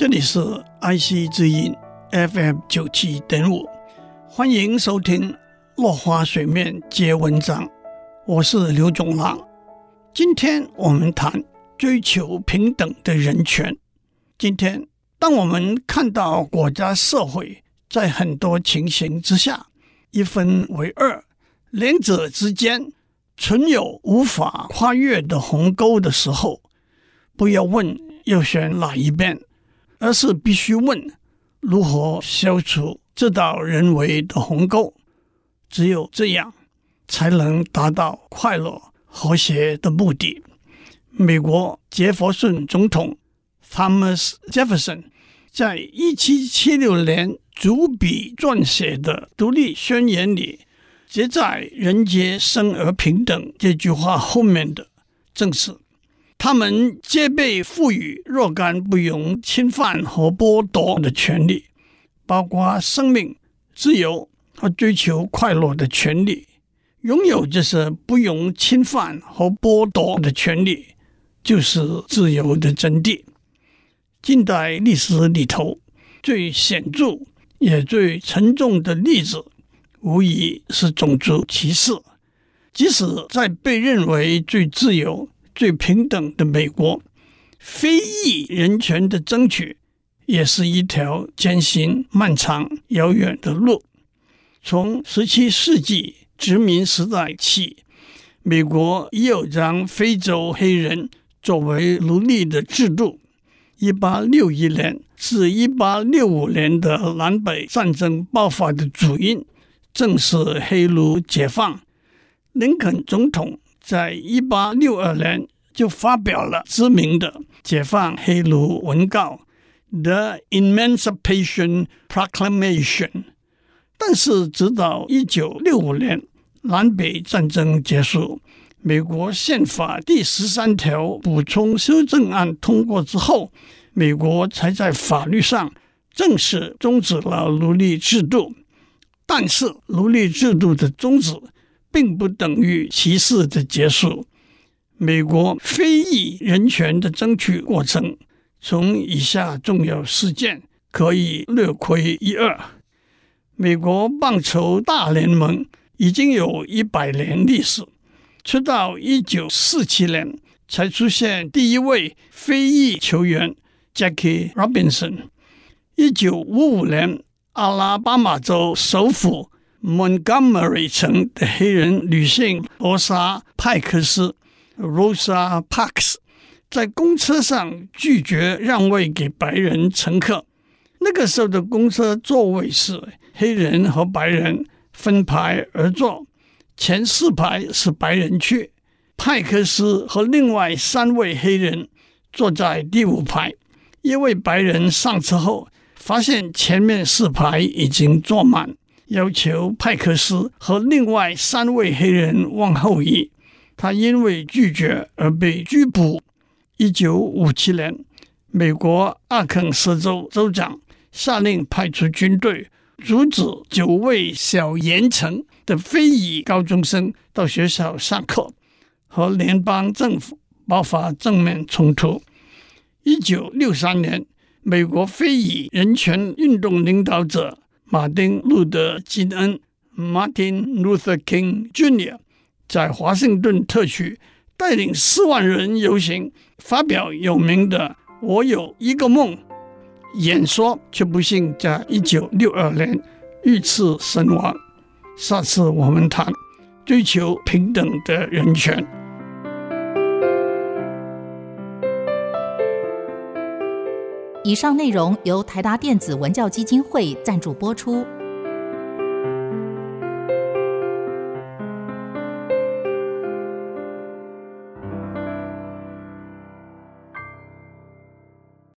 这里是 IC 之音 FM 九七点五，欢迎收听《落花水面皆文章》，我是刘总郎。今天我们谈追求平等的人权。今天，当我们看到国家社会在很多情形之下一分为二，两者之间存有无法跨越的鸿沟的时候，不要问要选哪一边。而是必须问如何消除这道人为的鸿沟，只有这样才能达到快乐和谐的目的。美国杰佛逊总统 Thomas Jefferson 在一七七六年主笔撰写的独立宣言里，接在“人皆生而平等”这句话后面的，正是。他们皆被赋予若干不容侵犯和剥夺的权利，包括生命、自由和追求快乐的权利。拥有这些不容侵犯和剥夺的权利，就是自由的真谛。近代历史里头最显著也最沉重的例子，无疑是种族歧视。即使在被认为最自由。最平等的美国，非裔人权的争取也是一条艰辛、漫长、遥远的路。从十七世纪殖民时代起，美国已有将非洲黑人作为奴隶的制度。一八六一年至一八六五年的南北战争爆发的主因，正是黑奴解放。林肯总统。在一八六二年就发表了知名的解放黑奴文告《The Emancipation Proclamation》，但是直到一九六五年南北战争结束，美国宪法第十三条补充修正案通过之后，美国才在法律上正式终止了奴隶制度。但是奴隶制度的终止，并不等于歧视的结束。美国非裔人权的争取过程，从以下重要事件可以略窥一二。美国棒球大联盟已经有一百年历史，直到一九四七年才出现第一位非裔球员 Jackie Robinson。一九五五年，阿拉巴马州首府。Montgomery 城的黑人女性罗莎·派克斯 （Rosa Parks） 在公车上拒绝让位给白人乘客。那个时候的公车座位是黑人和白人分排而坐，前四排是白人区。派克斯和另外三位黑人坐在第五排。一位白人上车后，发现前面四排已经坐满。要求派克斯和另外三位黑人往后移，他因为拒绝而被拘捕。一九五七年，美国阿肯色州州长下令派出军队，阻止九位小盐城的非裔高中生到学校上课，和联邦政府爆发正面冲突。一九六三年，美国非裔人权运动领导者。马丁·路德·金恩 （Martin Luther King Jr.） 在华盛顿特区带领四万人游行，发表有名的“我有一个梦”演说，却不幸在一九六二年遇刺身亡。下次我们谈追求平等的人权。以上内容由台达电子文教基金会赞助播出。